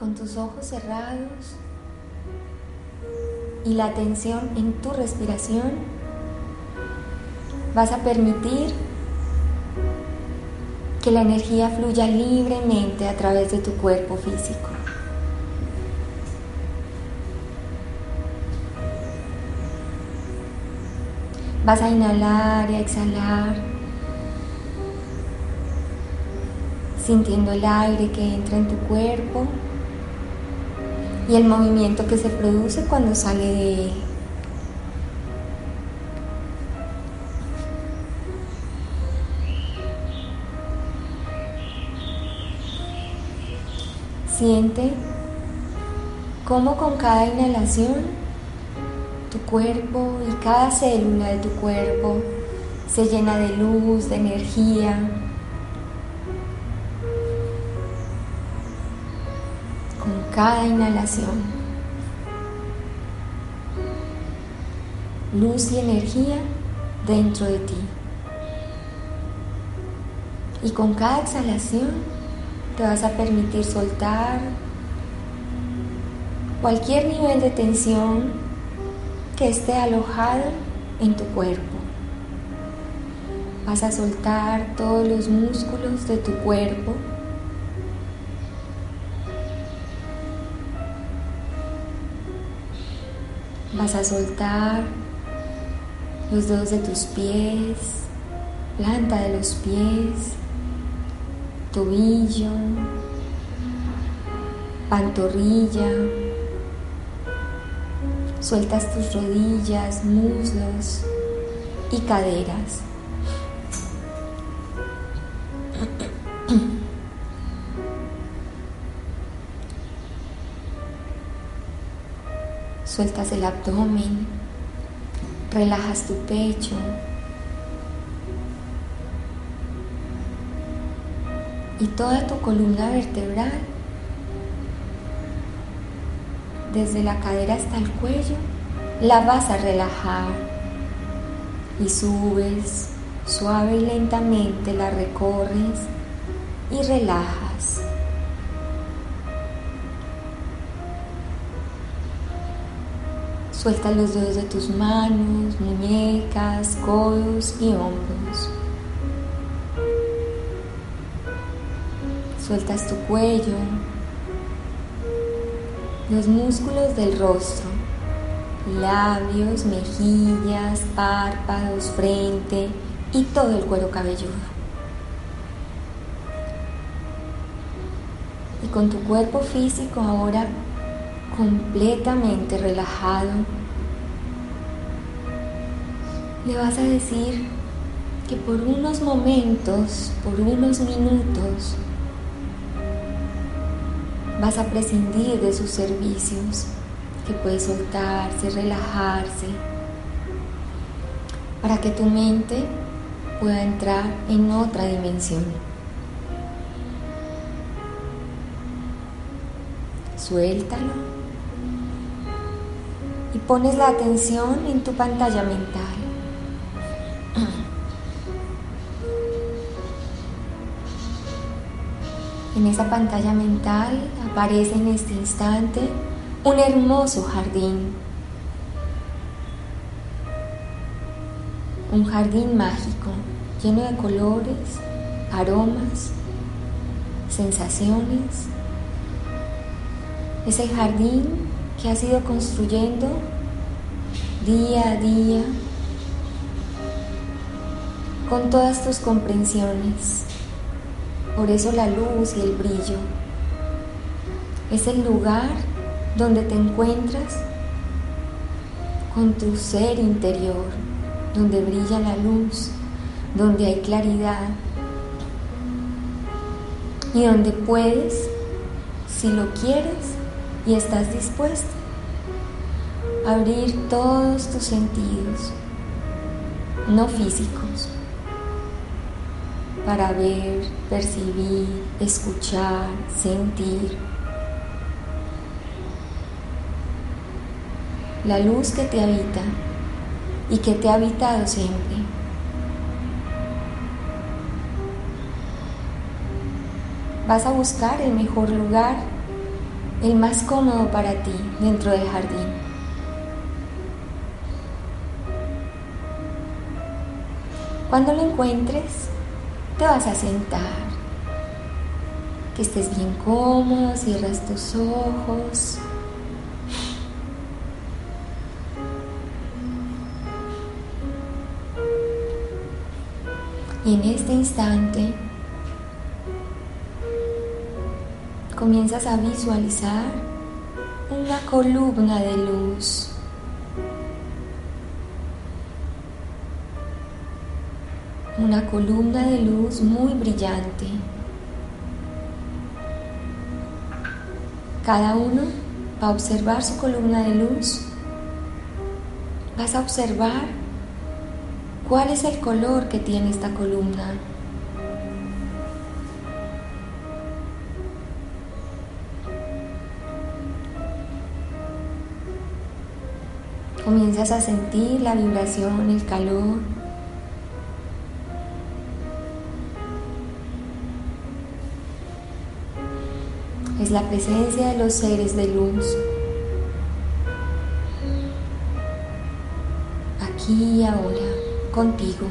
Con tus ojos cerrados y la atención en tu respiración, vas a permitir que la energía fluya libremente a través de tu cuerpo físico. Vas a inhalar y a exhalar, sintiendo el aire que entra en tu cuerpo y el movimiento que se produce cuando sale de él. Siente cómo con cada inhalación tu cuerpo y cada célula de tu cuerpo se llena de luz, de energía, cada inhalación. Luz y energía dentro de ti. Y con cada exhalación te vas a permitir soltar cualquier nivel de tensión que esté alojado en tu cuerpo. Vas a soltar todos los músculos de tu cuerpo Vas a soltar los dedos de tus pies, planta de los pies, tobillo, pantorrilla. Sueltas tus rodillas, muslos y caderas. Sueltas el abdomen, relajas tu pecho. Y toda tu columna vertebral, desde la cadera hasta el cuello, la vas a relajar. Y subes suave y lentamente, la recorres y relajas. Suelta los dedos de tus manos, muñecas, codos y hombros. Sueltas tu cuello, los músculos del rostro, labios, mejillas, párpados, frente y todo el cuero cabelludo. Y con tu cuerpo físico ahora completamente relajado, le vas a decir que por unos momentos, por unos minutos, vas a prescindir de sus servicios, que puede soltarse, relajarse, para que tu mente pueda entrar en otra dimensión. Suéltalo y pones la atención en tu pantalla mental. En esa pantalla mental aparece en este instante un hermoso jardín. Un jardín mágico, lleno de colores, aromas, sensaciones. Ese jardín que has ido construyendo día a día con todas tus comprensiones. Por eso la luz y el brillo es el lugar donde te encuentras con tu ser interior, donde brilla la luz, donde hay claridad. y donde puedes, si lo quieres y estás dispuesto, abrir todos tus sentidos, no físicos, para ver, percibir, escuchar, sentir. La luz que te habita y que te ha habitado siempre. Vas a buscar el mejor lugar, el más cómodo para ti dentro del jardín. Cuando lo encuentres, te vas a sentar. Que estés bien cómodo, cierras tus ojos. Y en este instante comienzas a visualizar una columna de luz. Una columna de luz muy brillante. Cada uno va a observar su columna de luz. Vas a observar cuál es el color que tiene esta columna. Comienzas a sentir la vibración, el calor. Es la presencia de los seres de luz. Aquí y ahora, contigo.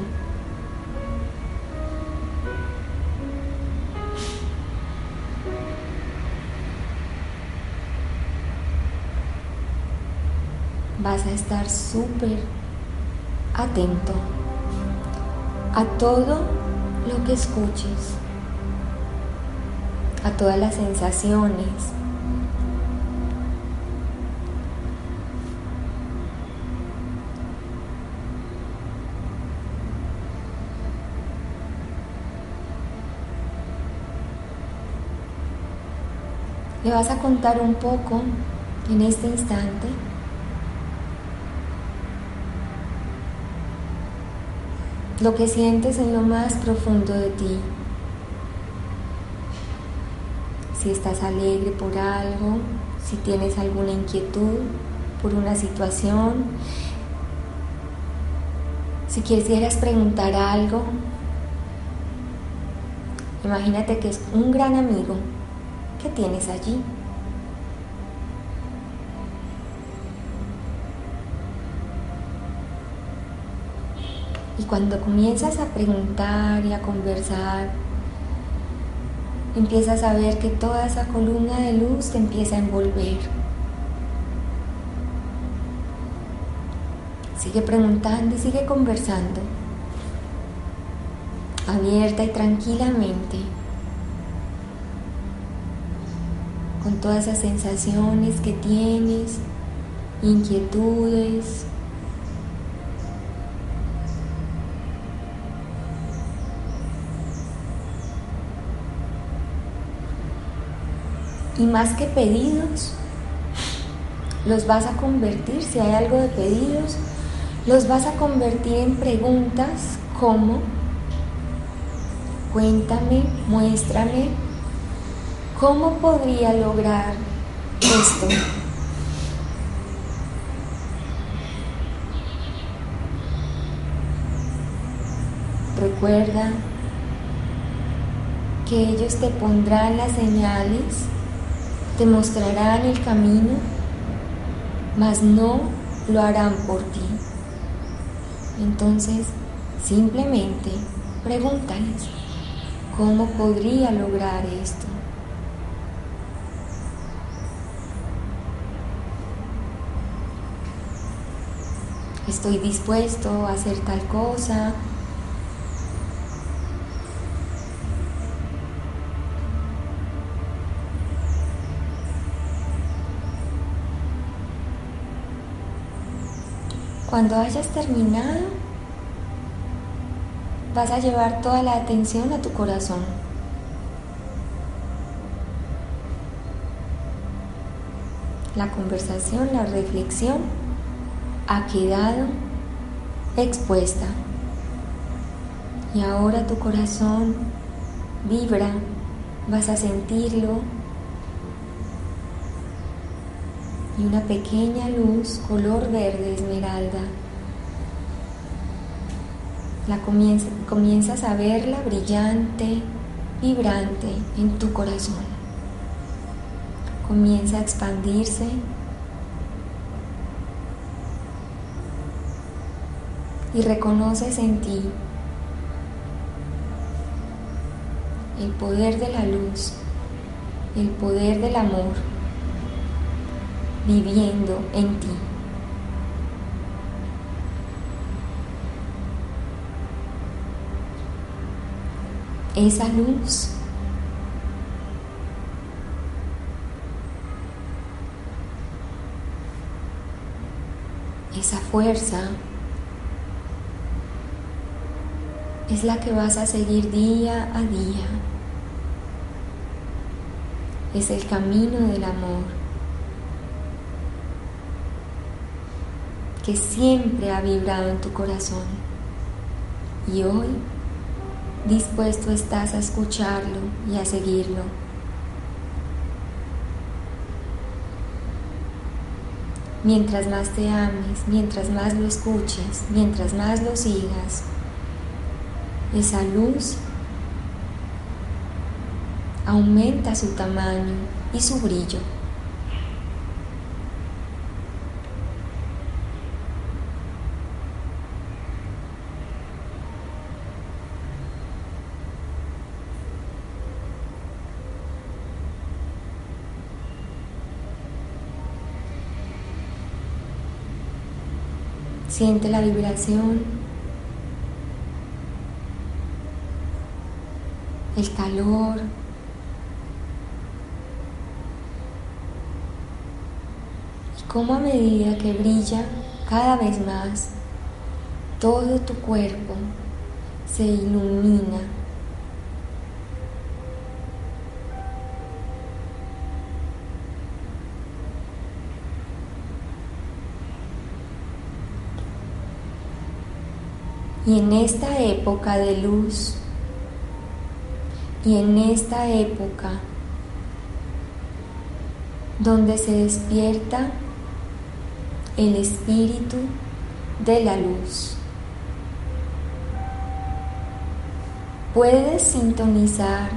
Vas a estar súper atento a todo lo que escuches, a todas las sensaciones. Le vas a contar un poco en este instante lo que sientes en lo más profundo de ti. Si estás alegre por algo, si tienes alguna inquietud por una situación, si quisieras preguntar algo, imagínate que es un gran amigo que tienes allí. Cuando comienzas a preguntar y a conversar, empiezas a ver que toda esa columna de luz te empieza a envolver. Sigue preguntando y sigue conversando, abierta y tranquilamente, con todas esas sensaciones que tienes, inquietudes, Y más que pedidos, los vas a convertir, si hay algo de pedidos, los vas a convertir en preguntas como, cuéntame, muéstrame, ¿cómo podría lograr esto? Recuerda que ellos te pondrán las señales te mostrarán el camino, mas no lo harán por ti. Entonces, simplemente pregúntales, ¿cómo podría lograr esto? Estoy dispuesto a hacer tal cosa, Cuando hayas terminado, vas a llevar toda la atención a tu corazón. La conversación, la reflexión ha quedado expuesta. Y ahora tu corazón vibra, vas a sentirlo, Y una pequeña luz color verde esmeralda. La comienzas a verla brillante, vibrante en tu corazón. Comienza a expandirse y reconoces en ti el poder de la luz, el poder del amor viviendo en ti. Esa luz esa fuerza es la que vas a seguir día a día. Es el camino del amor que siempre ha vibrado en tu corazón. Y hoy dispuesto estás a escucharlo y a seguirlo. Mientras más te ames, mientras más lo escuches, mientras más lo sigas, esa luz aumenta su tamaño y su brillo. Siente la vibración el calor. Y cómo a medida que brilla cada vez más, todo tu cuerpo se ilumina. Y en esta época de luz, y en esta época donde se despierta el espíritu de la luz. Puedes sintonizar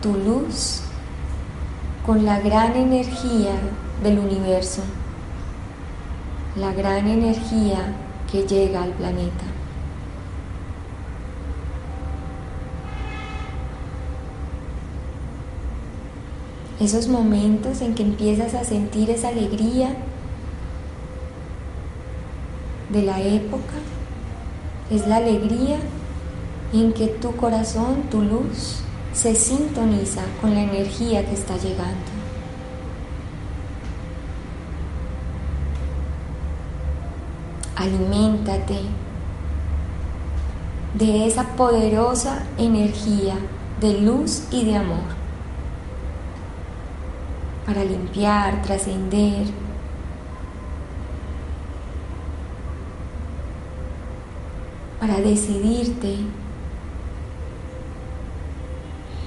tu luz con la gran energía del universo, la gran energía que llega al planeta. esos momentos en que empiezas a sentir esa alegría de la época, es la alegría en que tu corazón, tu luz, se sintoniza con la energía que está llegando. Aliméntate de esa poderosa energía de luz y de amor para limpiar, trascender. Para decidirte,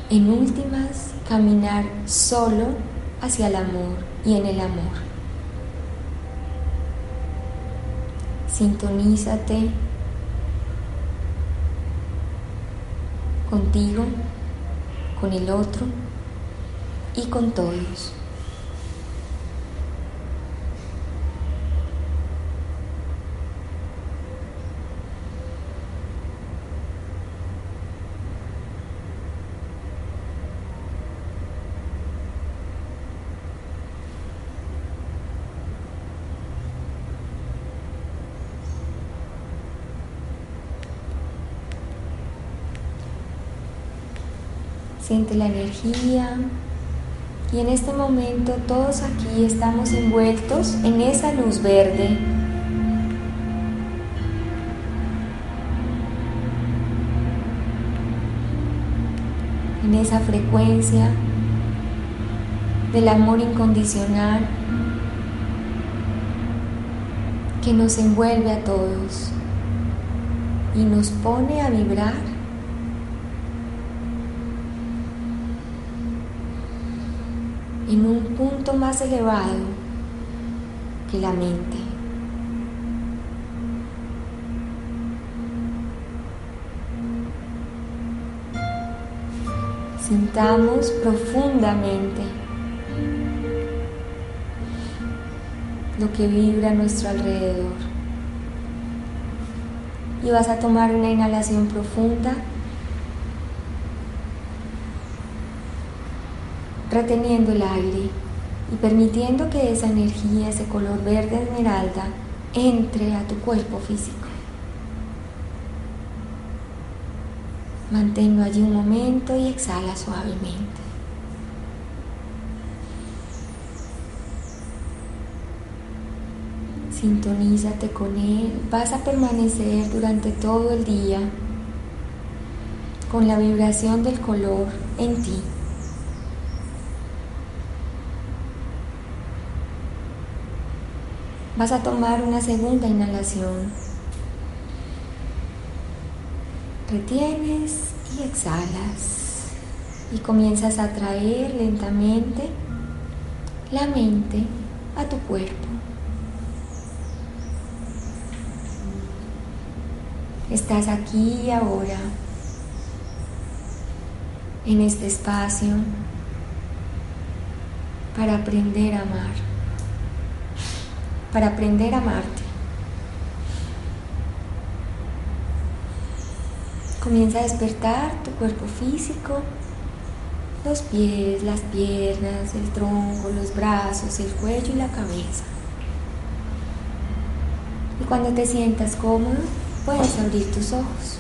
en últimas, caminar solo hacia el amor y en el amor. Sintonízate contigo, con el otro y con todos. Siente la energía. Y en este momento todos aquí estamos envueltos en esa luz verde. En esa frecuencia del amor incondicional que nos envuelve a todos y nos pone a vibrar en un punto más elevado que la mente. Sintamos profundamente lo que vibra a nuestro alrededor. Y vas a tomar una inhalación profunda, reteniendo el aire y permitiendo que esa energía, ese color verde esmeralda, entre a tu cuerpo físico. Manténlo allí un momento y exhala suavemente. Sintonízate con Él. Vas a permanecer durante todo el día con la vibración del color en ti. Vas a tomar una segunda inhalación. Retienes y exhalas. Y comienzas a traer lentamente la mente a tu cuerpo. Estás aquí y ahora, en este espacio, para aprender a amar, para aprender a amarte. Comienza a despertar tu cuerpo físico, los pies, las piernas, el tronco, los brazos, el cuello y la cabeza. Y cuando te sientas cómodo, puedes abrir tus ojos.